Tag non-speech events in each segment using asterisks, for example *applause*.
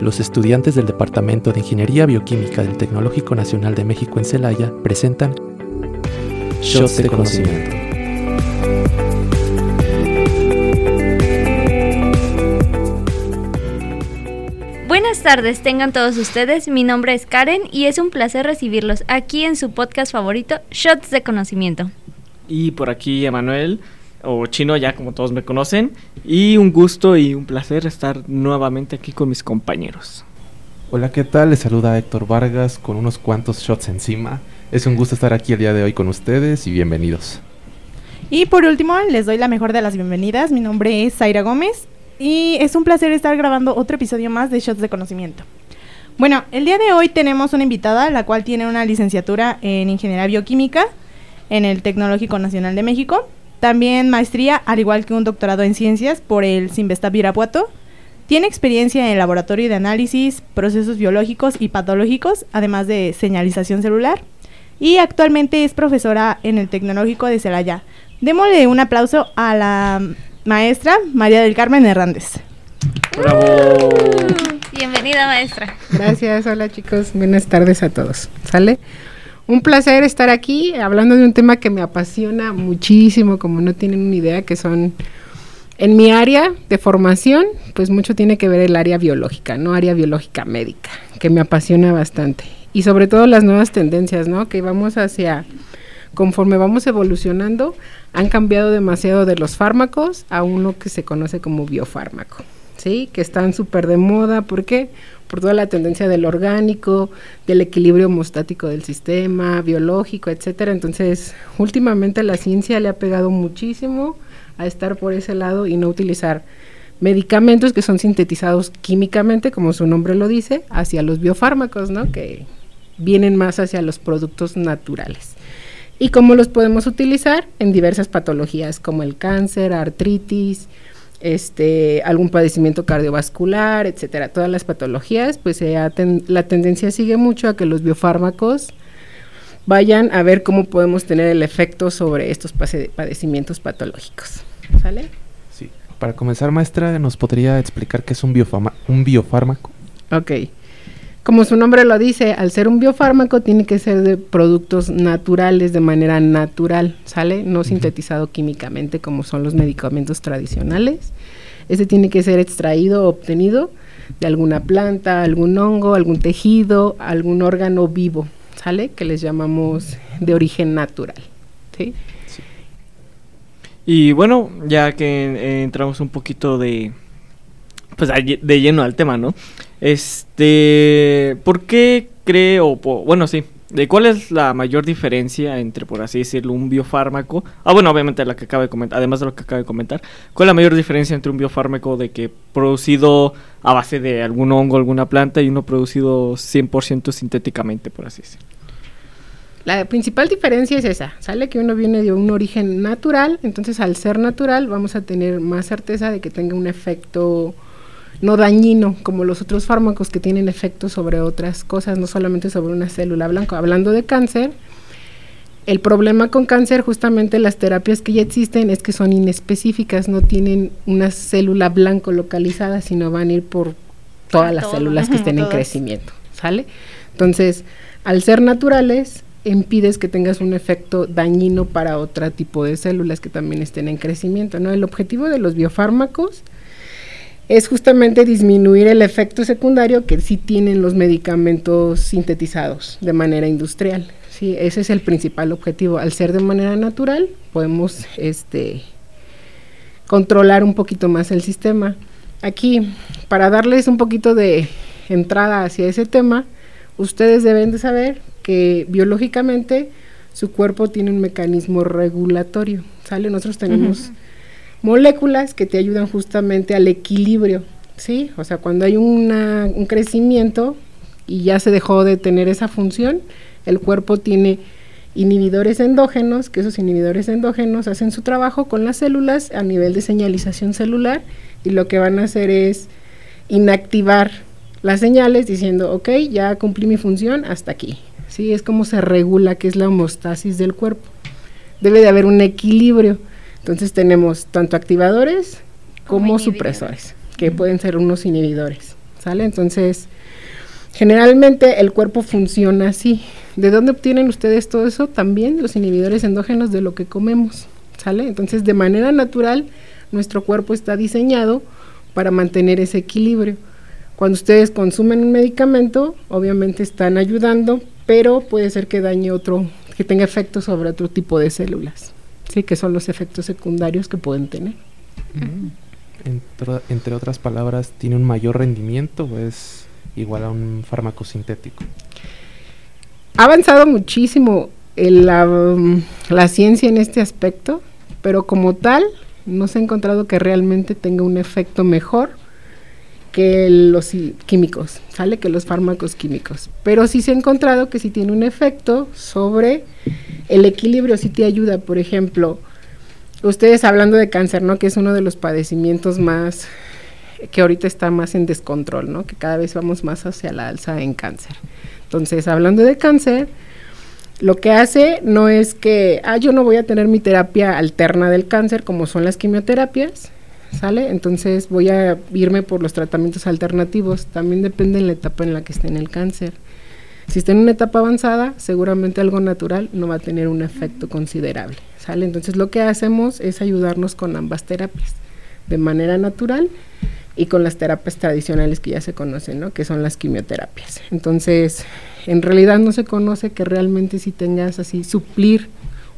los estudiantes del Departamento de Ingeniería Bioquímica del Tecnológico Nacional de México en Celaya presentan Shots de Conocimiento. Buenas tardes, tengan todos ustedes. Mi nombre es Karen y es un placer recibirlos aquí en su podcast favorito, Shots de Conocimiento. Y por aquí Emanuel, o Chino ya como todos me conocen, y un gusto y un placer estar nuevamente aquí con mis compañeros. Hola, ¿qué tal? Les saluda Héctor Vargas con unos cuantos shots encima. Es un gusto estar aquí el día de hoy con ustedes y bienvenidos. Y por último, les doy la mejor de las bienvenidas. Mi nombre es Zaira Gómez y es un placer estar grabando otro episodio más de Shots de Conocimiento. Bueno, el día de hoy tenemos una invitada, la cual tiene una licenciatura en Ingeniería Bioquímica en el Tecnológico Nacional de México. También maestría, al igual que un doctorado en ciencias por el Sinvestab Irapuato. Tiene experiencia en el laboratorio de análisis, procesos biológicos y patológicos, además de señalización celular. Y actualmente es profesora en el Tecnológico de Celaya. Démosle un aplauso a la maestra María del Carmen Hernández. ¡Bravo! Bienvenida, maestra. Gracias, hola chicos, buenas tardes a todos. ¿Sale? Un placer estar aquí hablando de un tema que me apasiona muchísimo, como no tienen una idea, que son en mi área de formación, pues mucho tiene que ver el área biológica, no área biológica médica, que me apasiona bastante. Y sobre todo las nuevas tendencias, ¿no? Que vamos hacia, conforme vamos evolucionando, han cambiado demasiado de los fármacos a uno que se conoce como biofármaco, ¿sí? Que están súper de moda, ¿por qué? Por toda la tendencia del orgánico, del equilibrio hemostático del sistema, biológico, etcétera. Entonces, últimamente la ciencia le ha pegado muchísimo a estar por ese lado y no utilizar medicamentos que son sintetizados químicamente, como su nombre lo dice, hacia los biofármacos, ¿no? Que vienen más hacia los productos naturales. ¿Y cómo los podemos utilizar? En diversas patologías como el cáncer, artritis, este, algún padecimiento cardiovascular, etcétera. Todas las patologías, pues la tendencia sigue mucho a que los biofármacos vayan a ver cómo podemos tener el efecto sobre estos padecimientos patológicos. ¿Sale? Sí. Para comenzar, maestra, ¿nos podría explicar qué es un, un biofármaco? Ok. Como su nombre lo dice, al ser un biofármaco tiene que ser de productos naturales de manera natural, ¿sale? No sintetizado químicamente como son los medicamentos tradicionales. Ese tiene que ser extraído o obtenido de alguna planta, algún hongo, algún tejido, algún órgano vivo, ¿sale? Que les llamamos de origen natural, ¿sí? Y bueno, ya que eh, entramos un poquito de pues de lleno al tema, ¿no? Este, ¿por qué creo, bueno, sí, de cuál es la mayor diferencia entre, por así decirlo, un biofármaco? Ah, bueno, obviamente la que acaba de comentar, además de lo que acaba de comentar, ¿cuál es la mayor diferencia entre un biofármaco de que producido a base de algún hongo, alguna planta y uno producido 100% sintéticamente, por así decirlo? La principal diferencia es esa, sale que uno viene de un origen natural, entonces al ser natural vamos a tener más certeza de que tenga un efecto no dañino como los otros fármacos que tienen efectos sobre otras cosas, no solamente sobre una célula blanca. Hablando de cáncer, el problema con cáncer, justamente las terapias que ya existen, es que son inespecíficas, no tienen una célula blanco localizada, sino van a ir por todas las células que estén en crecimiento, ¿sale? Entonces, al ser naturales, impides que tengas un efecto dañino para otro tipo de células que también estén en crecimiento, ¿no? El objetivo de los biofármacos es justamente disminuir el efecto secundario que sí tienen los medicamentos sintetizados de manera industrial. Sí, ese es el principal objetivo. Al ser de manera natural, podemos este, controlar un poquito más el sistema. Aquí, para darles un poquito de entrada hacia ese tema, ustedes deben de saber que biológicamente su cuerpo tiene un mecanismo regulatorio. ¿Sale? Nosotros tenemos moléculas que te ayudan justamente al equilibrio, ¿sí? O sea, cuando hay una, un crecimiento y ya se dejó de tener esa función, el cuerpo tiene inhibidores endógenos, que esos inhibidores endógenos hacen su trabajo con las células a nivel de señalización celular y lo que van a hacer es inactivar las señales diciendo, ok, ya cumplí mi función hasta aquí. Sí, es como se regula, que es la homostasis del cuerpo. Debe de haber un equilibrio. Entonces tenemos tanto activadores como, supresores, que pueden ser unos inhibidores. ¿sale? Entonces, generalmente el cuerpo funciona así. ¿De dónde obtienen ustedes todo eso? También los inhibidores endógenos de lo que comemos, ¿sale? Entonces, de manera natural, nuestro cuerpo está diseñado para mantener ese equilibrio. Cuando ustedes consumen un medicamento, obviamente están ayudando, pero puede ser que dañe otro, que tenga efectos sobre otro tipo de células, sí, que son los efectos secundarios que pueden tener. Entre, entre otras palabras, ¿tiene un mayor rendimiento o es igual a un fármaco sintético? Ha avanzado muchísimo el, la, mm, la ciencia en este aspecto, pero como tal, no se ha encontrado que realmente tenga un efecto mejor que los químicos, ¿sale? Que los fármacos químicos. Pero sí se ha encontrado que sí tiene un efecto sobre el equilibrio, sí te ayuda. Por ejemplo, ustedes hablando de cáncer, ¿no? Que es uno de los padecimientos más que ahorita está más en descontrol, ¿no? Que cada vez vamos más hacia la alza en cáncer. Entonces, hablando de cáncer, lo que hace no es que, ah, yo no voy a tener mi terapia alterna del cáncer como son las quimioterapias, ¿sale? Entonces voy a irme por los tratamientos alternativos. También depende en la etapa en la que esté en el cáncer. Si está en una etapa avanzada, seguramente algo natural no va a tener un efecto considerable, ¿sale? Entonces lo que hacemos es ayudarnos con ambas terapias, de manera natural y con las terapias tradicionales que ya se conocen, ¿no? Que son las quimioterapias. Entonces, en realidad no se conoce que realmente si tengas así suplir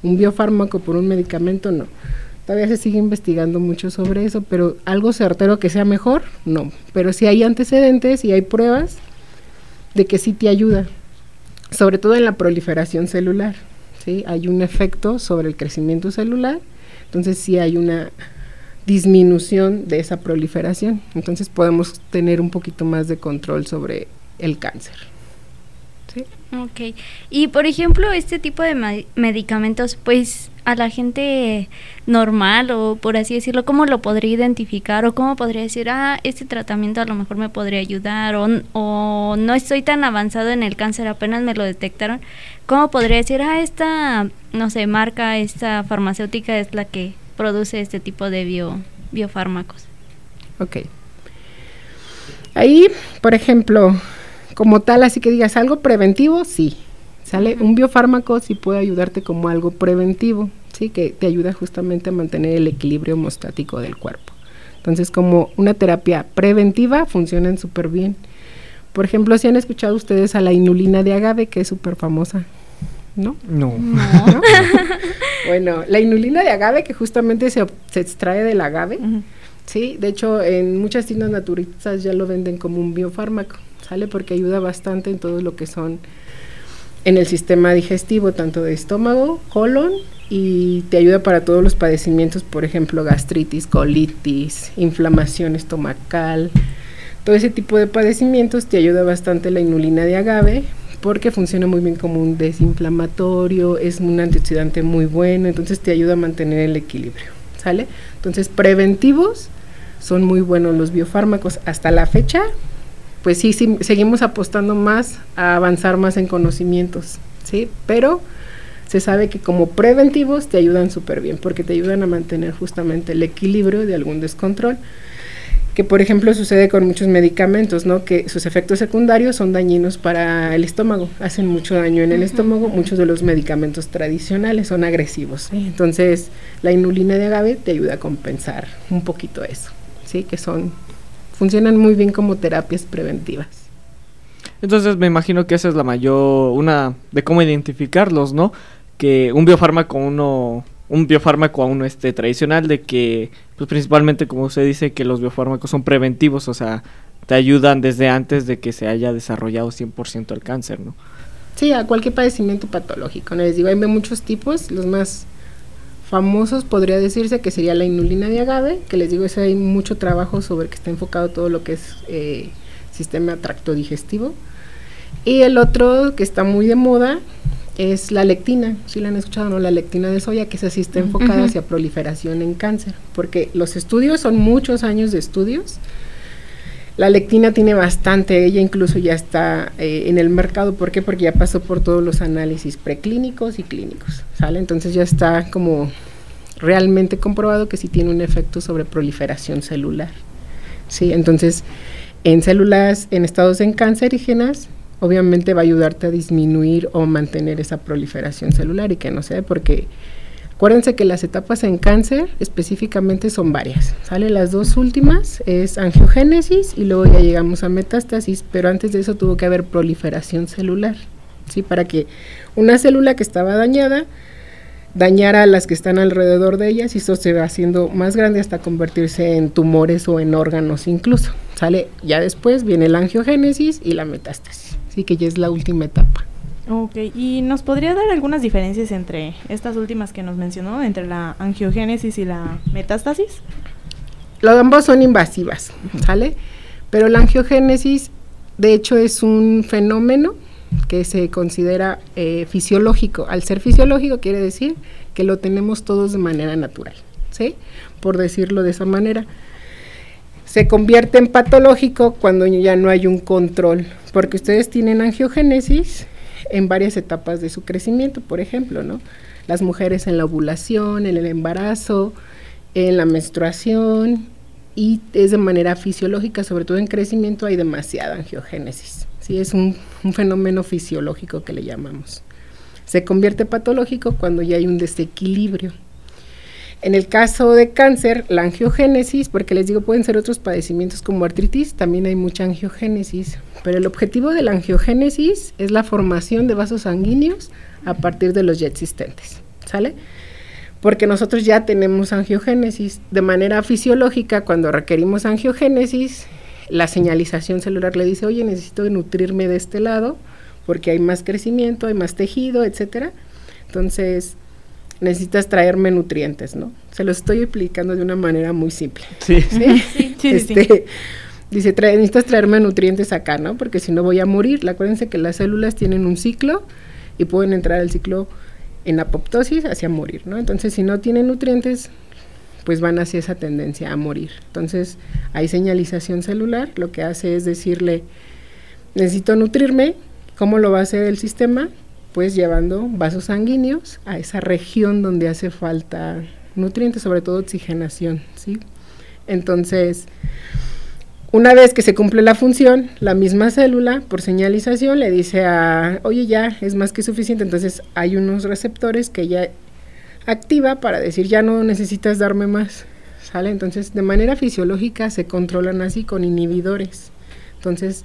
un biofármaco por un medicamento, no. Todavía se sigue investigando mucho sobre eso, pero algo certero que sea mejor, no. Pero si hay antecedentes y hay pruebas de que sí te ayuda, sobre todo en la proliferación celular, ¿sí? Hay un efecto sobre el crecimiento celular, entonces sí hay una disminución de esa proliferación. Entonces podemos tener un poquito más de control sobre el cáncer. ¿sí? Ok. Y por ejemplo, este tipo de medicamentos, pues a la gente normal o por así decirlo, ¿cómo lo podría identificar o cómo podría decir, ah, este tratamiento a lo mejor me podría ayudar o, o no estoy tan avanzado en el cáncer, apenas me lo detectaron? ¿Cómo podría decir, ah, esta, no sé, marca, esta farmacéutica es la que produce este tipo de bio, biofármacos? Ok. Ahí, por ejemplo, como tal, así que digas algo preventivo, sí. ¿Sale? Un biofármaco sí puede ayudarte como algo preventivo, ¿sí? Que te ayuda justamente a mantener el equilibrio hemostático del cuerpo. Entonces, como una terapia preventiva, funcionan súper bien. Por ejemplo, si han escuchado ustedes a la inulina de agave, que es súper famosa, ¿no? No. ¿No? *laughs* bueno, la inulina de agave, que justamente se, se extrae del agave, Sí, de hecho en muchas tiendas naturistas ya lo venden como un biofármaco, ¿sale? Porque ayuda bastante en todo lo que son en el sistema digestivo, tanto de estómago, colon y te ayuda para todos los padecimientos, por ejemplo, gastritis, colitis, inflamación estomacal, todo ese tipo de padecimientos te ayuda bastante la inulina de agave porque funciona muy bien como un desinflamatorio, es un antioxidante muy bueno, entonces te ayuda a mantener el equilibrio, ¿sale? Entonces, preventivos son muy buenos los biofármacos hasta la fecha. Pues sí, sí, seguimos apostando más a avanzar más en conocimientos, ¿sí? Pero se sabe que como preventivos te ayudan súper bien porque te ayudan a mantener justamente el equilibrio de algún descontrol que por ejemplo sucede con muchos medicamentos, ¿no? Que sus efectos secundarios son dañinos para el estómago, hacen mucho daño en el estómago, muchos de los medicamentos tradicionales son agresivos, ¿sí? entonces la inulina de agave te ayuda a compensar un poquito eso, ¿sí? Que son, funcionan muy bien como terapias preventivas. Entonces me imagino que esa es la mayor, una de cómo identificarlos, ¿no? Que un biofármaco uno, un biofármaco a uno este tradicional, de que, pues principalmente como usted dice, que los biofármacos son preventivos, o sea, te ayudan desde antes de que se haya desarrollado 100% el cáncer, ¿no? Sí, a cualquier padecimiento patológico, ¿no? Les digo, hay muchos tipos, los más famosos podría decirse que sería la inulina de agave, que les digo, ese hay mucho trabajo sobre que está enfocado todo lo que es eh, sistema tracto digestivo. Y el otro que está muy de moda es la lectina, si la han escuchado, ¿no? La lectina de soya, que esa sí está enfocada hacia proliferación en cáncer, porque los estudios son muchos años de estudios. La lectina tiene bastante, ella incluso ya está eh, en el mercado, ¿por qué? Porque ya pasó por todos los análisis preclínicos y clínicos, ¿sale? Entonces ya está como realmente comprobado que sí tiene un efecto sobre proliferación celular, ¿sí? Entonces, En células en estados en cancerígenas, obviamente va a ayudarte a disminuir o mantener esa proliferación celular y que no sea porque acuérdense que las etapas en cáncer específicamente son varias. Sale las dos últimas es angiogénesis y luego ya llegamos a metástasis, pero antes de eso tuvo que haber proliferación celular, ¿sí? Para que una célula que estaba dañada dañara a las que están alrededor de ellas y eso se va haciendo más grande hasta convertirse en tumores o en órganos incluso. Sale ya después viene la angiogénesis y la metástasis que ya es la última etapa. Ok, ¿y nos podría dar algunas diferencias entre estas últimas que nos mencionó, entre la angiogénesis y la metástasis? Los ambos son invasivas, ¿sale? Pero la angiogénesis, de hecho, es un fenómeno que se considera eh, fisiológico. Al ser fisiológico quiere decir que lo tenemos todos de manera natural, ¿sí? Por decirlo de esa manera se convierte en patológico cuando ya no hay un control, porque ustedes tienen angiogénesis en varias etapas de su crecimiento, por ejemplo, ¿no? Las mujeres en la ovulación, en el embarazo, en la menstruación y es de manera fisiológica, sobre todo en crecimiento hay demasiada angiogénesis. Sí, es un, un fenómeno fisiológico que le llamamos. Se convierte patológico cuando ya hay un desequilibrio en el caso de cáncer, la angiogénesis, porque les digo, pueden ser otros padecimientos como artritis, también hay mucha angiogénesis, pero el objetivo de la angiogénesis es la formación de vasos sanguíneos a partir de los ya existentes, ¿sale? Porque nosotros ya tenemos angiogénesis. De manera fisiológica, cuando requerimos angiogénesis, la señalización celular le dice, oye, necesito nutrirme de este lado, porque hay más crecimiento, hay más tejido, etcétera. Entonces, necesitas traerme nutrientes, ¿no? Se lo estoy explicando de una manera muy simple. Sí. *laughs* ¿Sí? sí, este, Dice, necesitas traerme nutrientes acá, ¿no? Porque si no voy a morir. Acuérdense que las células tienen un ciclo y pueden entrar al ciclo en apoptosis hacia morir, ¿no? Entonces, si no tienen nutrientes, pues van hacia esa tendencia a morir. Entonces, hay señalización celular, lo que hace es decirle, necesito nutrirme, ¿cómo lo va a hacer el sistema? Pues llevando vasos sanguíneos a esa región donde hace falta nutrientes, sobre todo oxigenación, ¿sí? Entonces, una vez que se cumple la función, la misma célula, por señalización, le dice a, oye, ya es más que suficiente, entonces hay unos receptores que ya activa para decir, ya no necesitas darme más, ¿sale? Entonces, de manera fisiológica se controlan así con inhibidores. Entonces,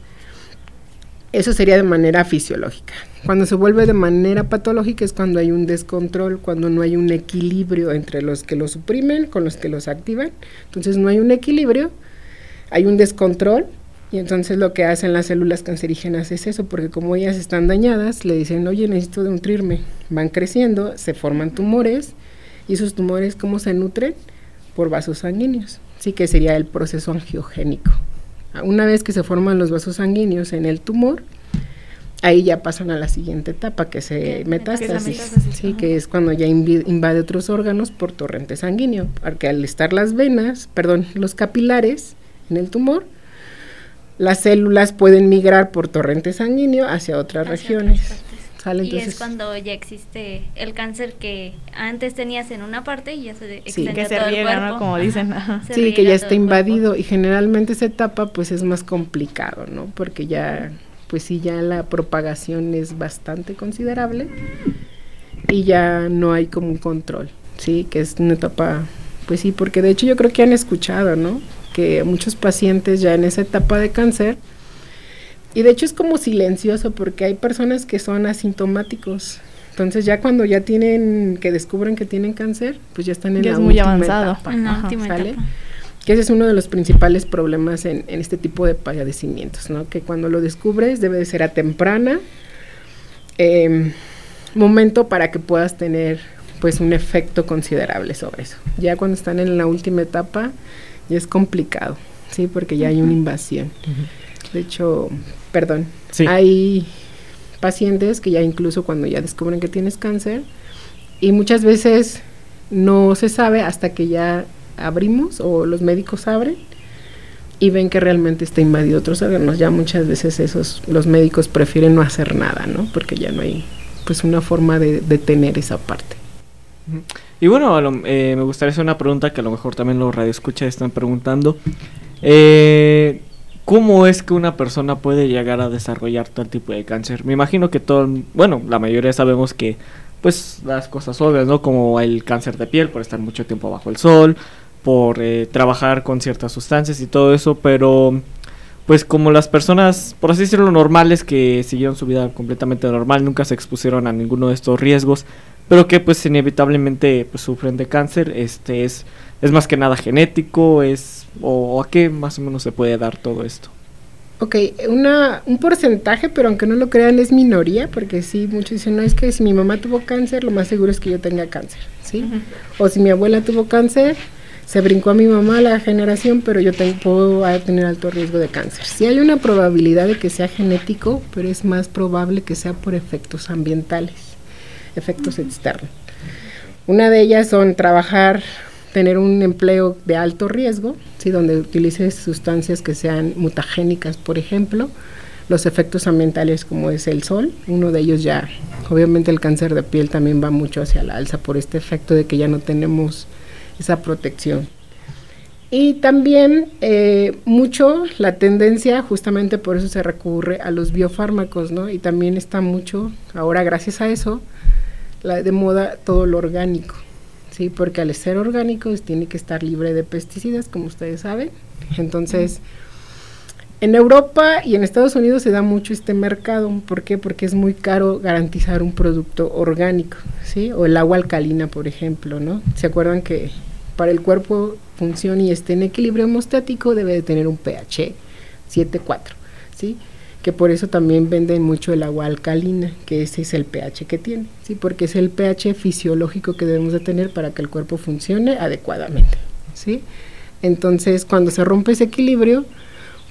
eso sería de manera fisiológica. Cuando se vuelve de manera patológica es cuando hay un descontrol, cuando no hay un equilibrio entre los que lo suprimen con los que los activan. Entonces no hay un equilibrio, hay un descontrol y entonces lo que hacen las células cancerígenas es eso, porque como ellas están dañadas, le dicen, oye, necesito nutrirme. Van creciendo, se forman tumores y esos tumores, ¿cómo se nutren? Por vasos sanguíneos. Sí que sería el proceso angiogénico. Una vez que se forman los vasos sanguíneos en el tumor, ahí ya pasan a la siguiente etapa, que se metástasis, sí, que es cuando ya invade otros órganos por torrente sanguíneo, porque al estar las venas, perdón, los capilares en el tumor, las células pueden migrar por torrente sanguíneo hacia otras regiones y es cuando ya existe el cáncer que antes tenías en una parte y ya se sí, que se riega, ¿no? Como dicen. Sí, que ya está invadido y generalmente esa etapa pues es más complicado, ¿no? Porque ya, pues sí, ya la propagación es bastante considerable y ya no hay como un control, ¿sí? Que es una etapa, pues sí, porque de hecho yo creo que han escuchado, ¿no? Que muchos pacientes ya en esa etapa de cáncer y de hecho es como silencioso porque hay personas que son asintomáticos. Entonces ya cuando ya tienen, que descubren que tienen cáncer, pues ya están en la es muy avanzado. Que ese es uno de los principales problemas en, en, este tipo de padecimientos, ¿no? Que cuando lo descubres debe de ser a temprana em, momento para que puedas tener pues un efecto considerable sobre eso. Ya cuando están en la última etapa ya es complicado, ¿sí? Porque ya hay una invasión. De hecho, perdón, hay pacientes que ya incluso cuando ya descubren que tienes cáncer y muchas veces no se sabe hasta que ya abrimos o los médicos abren y ven que realmente está invadido otros órganos. Ya muchas veces esos los médicos prefieren no hacer nada, ¿no? Porque ya no hay pues una forma de detener esa parte. Y bueno, eh, me gustaría hacer una pregunta que a lo mejor también los radioescuchas están preguntando. Eh, ¿cómo es que una persona puede llegar a desarrollar tal tipo de cáncer? Me imagino que todo, bueno, la mayoría sabemos que, pues, las cosas obvias, ¿no? Como el cáncer de piel por estar mucho tiempo bajo el sol, por eh, trabajar con ciertas sustancias y todo eso, pero pues como las personas, por así decirlo, normales que siguieron su vida completamente normal, nunca se expusieron a ninguno de estos riesgos, pero que pues inevitablemente pues, sufren de cáncer, este es, es más que nada genético, es o, a qué más o menos se puede dar todo esto. Ok, una, un porcentaje, pero aunque no lo crean es minoría, porque sí, muchos dicen, no, es que si mi mamá tuvo cáncer, lo más seguro es que yo tenga cáncer, ¿sí? O si mi abuela tuvo cáncer, se brincó a mi mamá la generación, pero yo tengo, puedo tener alto riesgo de cáncer. Sí hay una probabilidad de que sea genético, pero es más probable que sea por efectos ambientales, efectos externos. Una de ellas son trabajar, tener un empleo de alto riesgo, ¿sí? donde utilices sustancias que sean mutagénicas, por ejemplo, los efectos ambientales como es el sol, uno de ellos ya, obviamente el cáncer de piel también va mucho hacia la alza por este efecto de que ya no tenemos esa protección. Y también eh, mucho la tendencia, justamente por eso se recurre a los biofármacos, ¿no? Y también está mucho, ahora gracias a eso, la, de moda todo lo orgánico, ¿sí? Porque al ser orgánico pues, tiene que estar libre de pesticidas, como ustedes saben. Entonces, en Europa y en Estados Unidos se da mucho este mercado. ¿Por qué? Porque es muy caro garantizar un producto orgánico, ¿sí? O el agua alcalina, por ejemplo, ¿no? ¿Se acuerdan que para el cuerpo funcione y esté en equilibrio hemostático debe de tener un pH 7.4, ¿sí? Que por eso también venden mucho el agua alcalina, que ese es el pH que tiene, ¿sí? Porque es el pH fisiológico que debemos de tener para que el cuerpo funcione adecuadamente, ¿sí? Entonces, cuando se rompe ese equilibrio,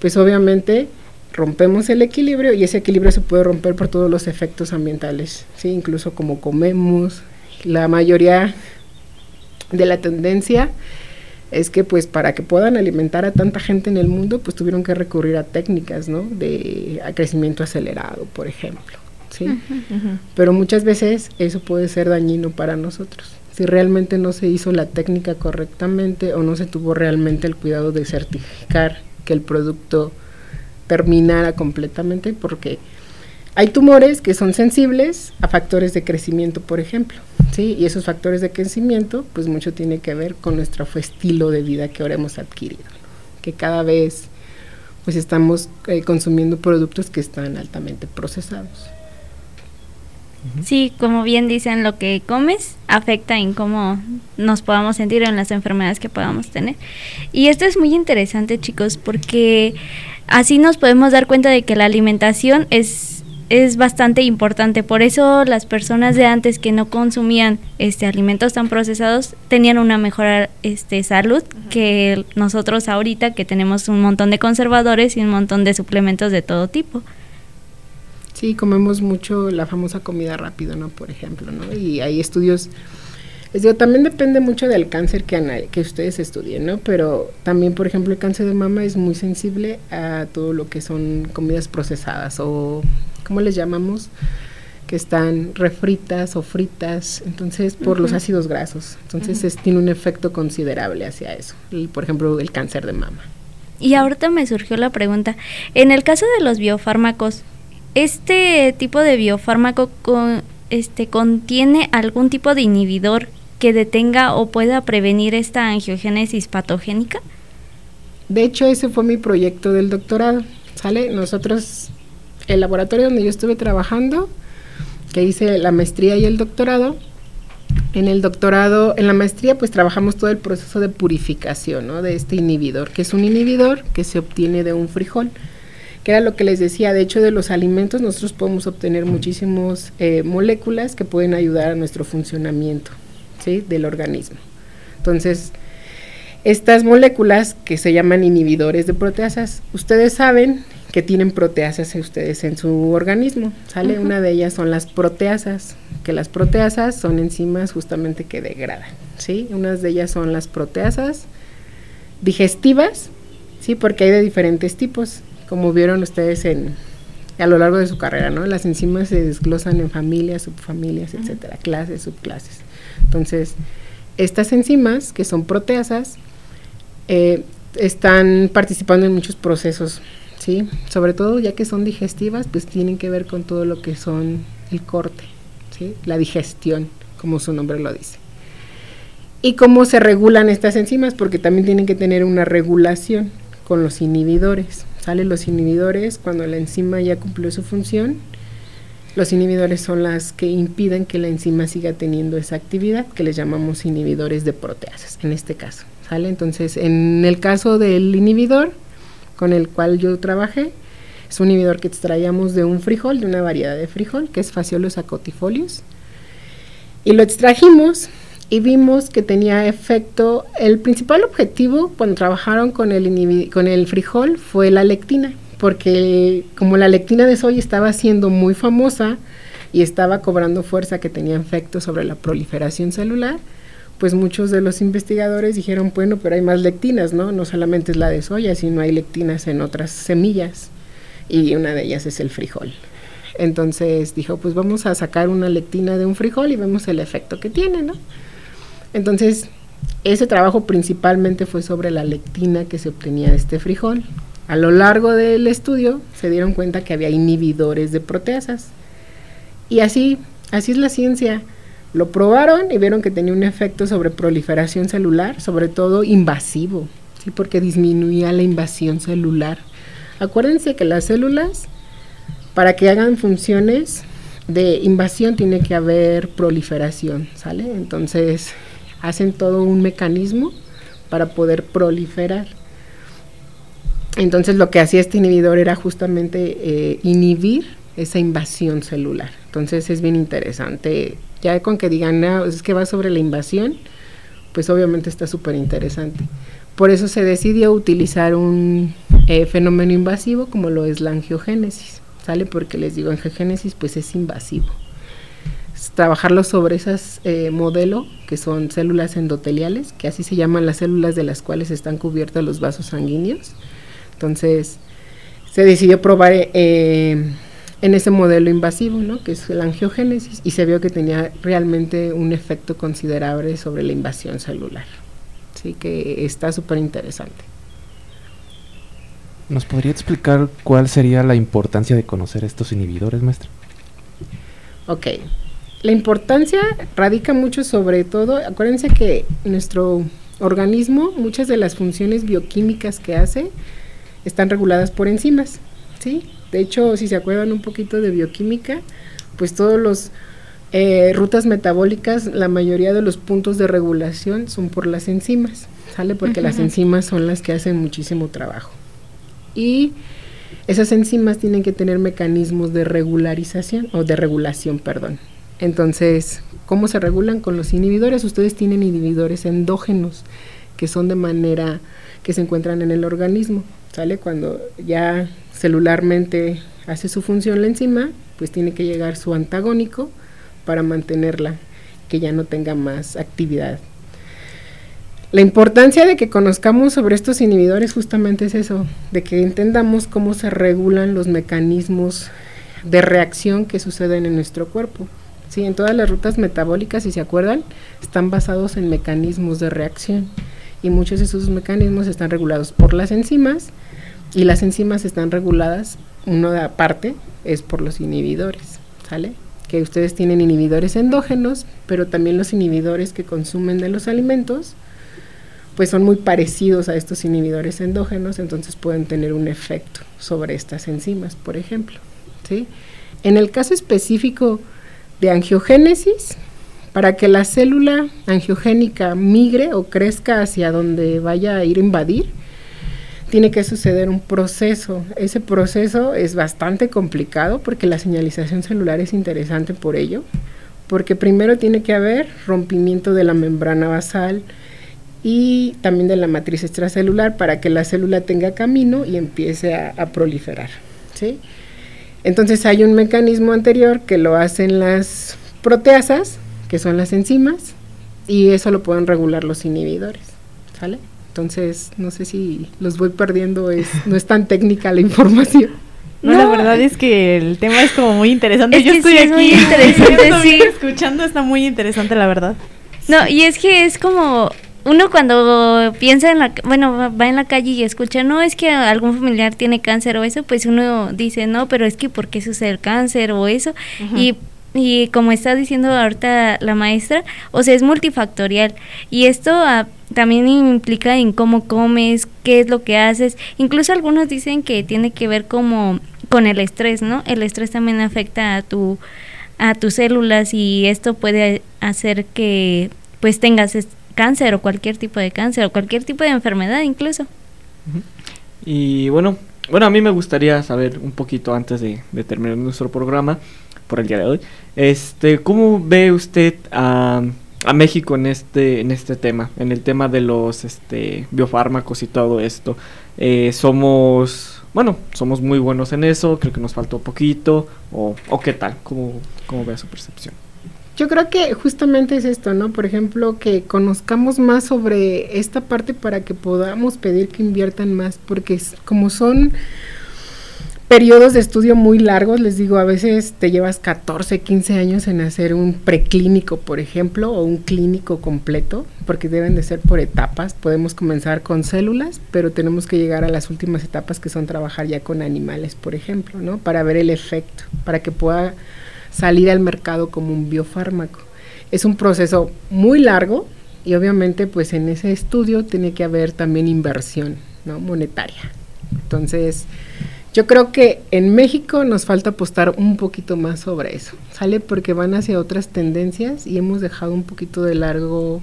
pues obviamente rompemos el equilibrio y ese equilibrio se puede romper por todos los efectos ambientales, ¿sí? Incluso como comemos, la mayoría de la tendencia es que pues para que puedan alimentar a tanta gente en el mundo pues tuvieron que recurrir a técnicas no de crecimiento acelerado por ejemplo sí pero muchas veces eso puede ser dañino para nosotros. Si realmente no se hizo la técnica correctamente o no se tuvo realmente el cuidado de certificar que el producto terminara completamente porque hay tumores que son sensibles a factores de crecimiento, por ejemplo, ¿sí? Y esos factores de crecimiento, pues mucho tiene que ver con nuestro estilo de vida que ahora hemos adquirido, que cada vez pues estamos eh, consumiendo productos que están altamente procesados. Sí, como bien dicen, lo que comes afecta en cómo nos podamos sentir en las enfermedades que podamos tener. Y esto es muy interesante, chicos, porque así nos podemos dar cuenta de que la alimentación es es bastante importante. Por eso las personas de antes que no consumían este alimentos tan procesados tenían una mejor este salud que nosotros ahorita que tenemos un montón de conservadores y un montón de suplementos de todo tipo. Sí, comemos mucho la famosa comida rápido, ¿no? Por ejemplo, ¿no? Y hay estudios les digo, también depende mucho del cáncer que, que ustedes estudien, ¿no? Pero también, por ejemplo, el cáncer de mama es muy sensible a todo lo que son comidas procesadas o ¿cómo les llamamos? que están refritas o fritas, entonces por los ácidos grasos. Entonces tiene un efecto considerable hacia eso. Por ejemplo, el cáncer de mama. Y ahorita me surgió la pregunta, en el caso de los biofármacos, ¿este tipo de biofármaco con, este, contiene algún tipo de inhibidor que detenga o pueda prevenir esta angiogénesis patogénica? De hecho, ese fue mi proyecto del doctorado. ¿Sale? Nosotros el laboratorio donde yo estuve trabajando, que hice la maestría y el doctorado, en el doctorado, en la maestría, pues trabajamos todo el proceso de purificación ¿no? de este inhibidor, que es un inhibidor que se obtiene de un frijol, que era lo que les decía, de hecho de los alimentos nosotros podemos obtener muchísimas eh, moléculas que pueden ayudar a nuestro funcionamiento ¿sí? del organismo. Entonces, estas moléculas que se llaman inhibidores de proteasas, ustedes saben que tienen proteasas ustedes en su organismo, ¿sale? Una de ellas son las proteasas, que las proteasas son enzimas justamente que degradan, ¿sí? Unas de ellas son las proteasas digestivas, ¿sí? Porque hay de diferentes tipos, como vieron ustedes en a lo largo de su carrera, ¿no? Las enzimas se desglosan en familias, subfamilias, etcétera, clases, subclases. Entonces, estas enzimas, que son proteasas, eh, están participando en muchos procesos ¿sí? Sobre todo ya que son digestivas, pues tienen que ver con todo lo que son el corte, ¿sí? La digestión, como su nombre lo dice. Y cómo se regulan estas enzimas, porque también tienen que tener una regulación con los inhibidores. Salen los inhibidores cuando la enzima ya cumplió su función. Los inhibidores son las que impiden que la enzima siga teniendo esa actividad, que les llamamos inhibidores de proteasas, en este caso. ¿sale? Entonces, en el caso del inhibidor, con el cual yo trabajé. Es un inhibidor que extraíamos de un frijol, de una variedad de frijol, que es Phaseolus acotifolius. Y lo extrajimos y vimos que tenía efecto. El principal objetivo cuando trabajaron con el, con el frijol fue la lectina, porque como la lectina de soya estaba siendo muy famosa y estaba cobrando fuerza que tenía efecto sobre la proliferación celular, pues muchos de los investigadores dijeron, bueno, pero hay más lectinas, ¿no? No solamente es la de soya, sino hay lectinas en otras semillas y una de ellas es el frijol. Entonces dijo, pues vamos a sacar una lectina de un frijol y vemos el efecto que tiene, ¿no? Entonces, ese trabajo principalmente fue sobre la lectina que se obtenía de este frijol. A lo largo del estudio se dieron cuenta que había inhibidores de proteasas. Y así, así es la ciencia. Lo probaron y vieron que tenía un efecto sobre proliferación celular, sobre todo invasivo, ¿sí? porque disminuía la invasión celular. Acuérdense que las células, para que hagan funciones de invasión, tiene que haber proliferación, ¿sale? Entonces, hacen todo un mecanismo para poder proliferar. Entonces, lo que hacía este inhibidor era justamente eh, inhibir esa invasión celular. Entonces, es bien interesante ya con que digan, es que va sobre la invasión, pues obviamente está súper interesante. Por eso se decidió utilizar un eh, fenómeno invasivo como lo es la angiogénesis, ¿sale? Porque les digo, angiogénesis pues es invasivo. trabajarlo sobre esas eh, modelos que son células endoteliales, que así se llaman las células de las cuales están cubiertos los vasos sanguíneos. Entonces, se decidió probar eh, en ese modelo invasivo, ¿no? que es la angiogénesis, y se vio que tenía realmente un efecto considerable sobre la invasión celular. Así que está súper interesante. ¿Nos podría explicar cuál sería la importancia de conocer estos inhibidores, maestra? Ok. La importancia radica mucho sobre todo, acuérdense que nuestro organismo, muchas de las funciones bioquímicas que hace, están reguladas por enzimas, ¿sí? De hecho, si se acuerdan un poquito de bioquímica, pues todos los eh, rutas metabólicas, la mayoría de los puntos de regulación son por las enzimas, ¿sale? Porque las enzimas son las que hacen muchísimo trabajo. Y esas enzimas tienen que tener mecanismos de regularización, o de regulación, perdón. Entonces, ¿cómo se regulan con los inhibidores? Ustedes tienen inhibidores endógenos, que son de manera que se encuentran en el organismo, ¿sale? Cuando ya celularmente hace su función la enzima, pues tiene que llegar su antagónico para mantenerla, que ya no tenga más actividad. La importancia de que conozcamos sobre estos inhibidores justamente es eso, de que entendamos cómo se regulan los mecanismos de reacción que suceden en nuestro cuerpo. Sí, en todas las rutas metabólicas, si se acuerdan, están basados en mecanismos de reacción y muchos de esos mecanismos están regulados por las enzimas y las enzimas están reguladas, uno de aparte es por los inhibidores, ¿sale? Que ustedes tienen inhibidores endógenos, pero también los inhibidores que consumen de los alimentos, pues son muy parecidos a estos inhibidores endógenos, entonces pueden tener un efecto sobre estas enzimas, por ejemplo, ¿sí? En el caso específico de angiogénesis, para que la célula angiogénica migre o crezca hacia donde vaya a ir a invadir, tiene que suceder un proceso. Ese proceso es bastante complicado porque la señalización celular es interesante por ello, porque primero tiene que haber rompimiento de la membrana basal y también de la matriz extracelular para que la célula tenga camino y empiece a, proliferar. ¿sí? Entonces hay un mecanismo anterior que lo hacen las proteasas, que son las enzimas, y eso lo pueden regular los inhibidores. ¿Sale? Entonces, no sé si los voy perdiendo, es, no es tan técnica la información. No, la verdad es que el tema es como muy interesante. Yo estoy aquí interesante, escuchando, está muy interesante, la verdad. No, y es que es como uno cuando piensa en la, bueno, va en la calle y escucha, no, es que algún familiar tiene cáncer o eso, pues uno dice, no, pero es que ¿por qué sucede el cáncer o eso? Y y como está diciendo ahorita la maestra, o sea, es multifactorial. Y esto ah, también implica en cómo comes, qué es lo que haces. Incluso algunos dicen que tiene que ver como con el estrés, ¿no? El estrés también afecta a tu a tus células y esto puede hacer que pues tengas cáncer o cualquier tipo de cáncer o cualquier tipo de enfermedad incluso. Y bueno, bueno, a mí me gustaría saber un poquito antes de, de terminar nuestro programa, por el día de hoy. Este, ¿cómo ve usted a, a, México en este, en este tema, en el tema de los este, biofármacos y todo esto? Eh, somos, bueno, somos muy buenos en eso, creo que nos faltó poquito, o, o qué tal, ¿Cómo, ¿cómo ve su percepción? Yo creo que justamente es esto, ¿no? Por ejemplo, que conozcamos más sobre esta parte para que podamos pedir que inviertan más, porque como son periodos de estudio muy largos, les digo, a veces te llevas 14, 15 años en hacer un preclínico, por ejemplo, o un clínico completo, porque deben de ser por etapas. Podemos comenzar con células, pero tenemos que llegar a las últimas etapas que son trabajar ya con animales, por ejemplo, ¿no? Para ver el efecto, para que pueda salir al mercado como un biofármaco. Es un proceso muy largo y obviamente pues en ese estudio tiene que haber también inversión, ¿no? Monetaria. Entonces, yo creo que en México nos falta apostar un poquito más sobre eso, ¿sale? Porque van hacia otras tendencias y hemos dejado un poquito de largo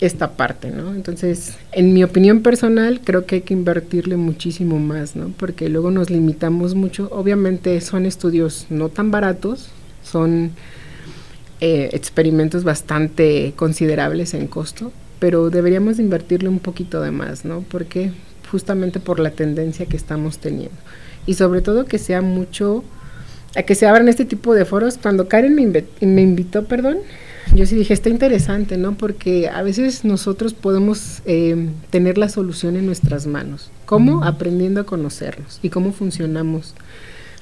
esta parte, ¿no? Entonces, en mi opinión personal, creo que hay que invertirle muchísimo más, ¿no? Porque luego nos limitamos mucho. Obviamente son estudios no tan baratos, son eh, experimentos bastante considerables en costo, pero deberíamos invertirle un poquito de más, ¿no? Porque justamente por la tendencia que estamos teniendo. Y sobre todo que sea mucho, a que se abran este tipo de foros. Cuando Karen me, me invitó, perdón, yo sí dije, está interesante, ¿no? Porque a veces nosotros podemos eh, tener la solución en nuestras manos. ¿Cómo? Aprendiendo a conocernos y cómo funcionamos.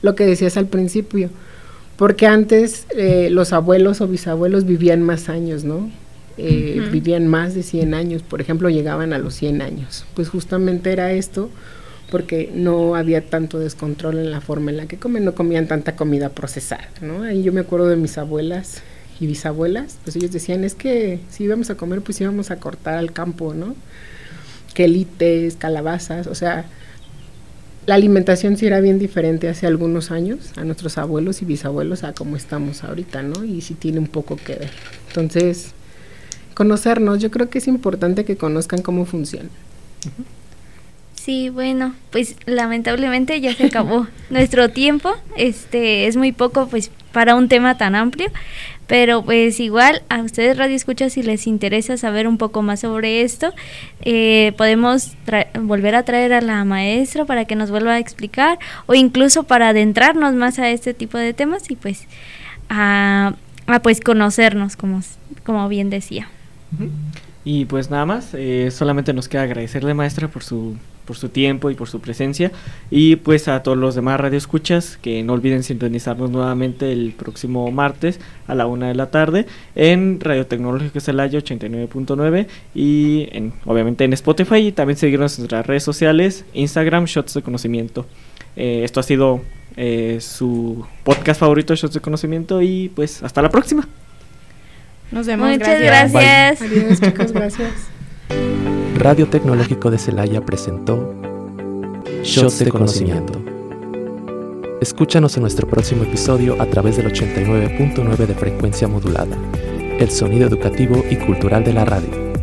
Lo que decías al principio. Porque antes eh, los abuelos o bisabuelos vivían más años, ¿no? Eh, vivían más de 100 años, por ejemplo, llegaban a los 100 años. Pues justamente era esto porque no había tanto descontrol en la forma en la que comen, no comían tanta comida procesada, ¿no? Ahí yo me acuerdo de mis abuelas y bisabuelas, pues ellos decían, es que si íbamos a comer, pues íbamos a cortar al campo, ¿no? Quelites, calabazas, o sea, la alimentación sí era bien diferente hace algunos años a nuestros abuelos y bisabuelos a como estamos ahorita, ¿no? Y sí tiene un poco que ver. Entonces, conocernos. Yo creo que es importante que conozcan cómo funciona. Sí, bueno, pues lamentablemente ya se acabó *laughs* nuestro tiempo. Este es muy poco, pues, para un tema tan amplio. Pero pues igual a ustedes Radio Escucha si les interesa saber un poco más sobre esto, eh, podemos volver a traer a la maestra para que nos vuelva a explicar o incluso para adentrarnos más a este tipo de temas y pues a, a pues conocernos como, como bien decía. Y pues nada más, eh, solamente nos queda agradecerle maestra por su, por su tiempo y por su presencia. Y pues a todos los demás radioescuchas que no olviden sintonizarnos nuevamente el próximo martes a la una de la tarde en Radio Tecnológico Celaya 89.9 y en, obviamente en Spotify y también seguirnos en nuestras redes sociales, Instagram, Shots de Conocimiento. Eh, esto ha sido eh, su podcast favorito, Shots de Conocimiento y pues hasta la próxima. Nos vemos. Muchas gracias. Adiós, chicos, gracias. Radio Tecnológico de Celaya presentó Shots de Conocimiento. Escúchanos en nuestro próximo episodio a través del 89.9 de frecuencia modulada, el sonido educativo y cultural de la radio.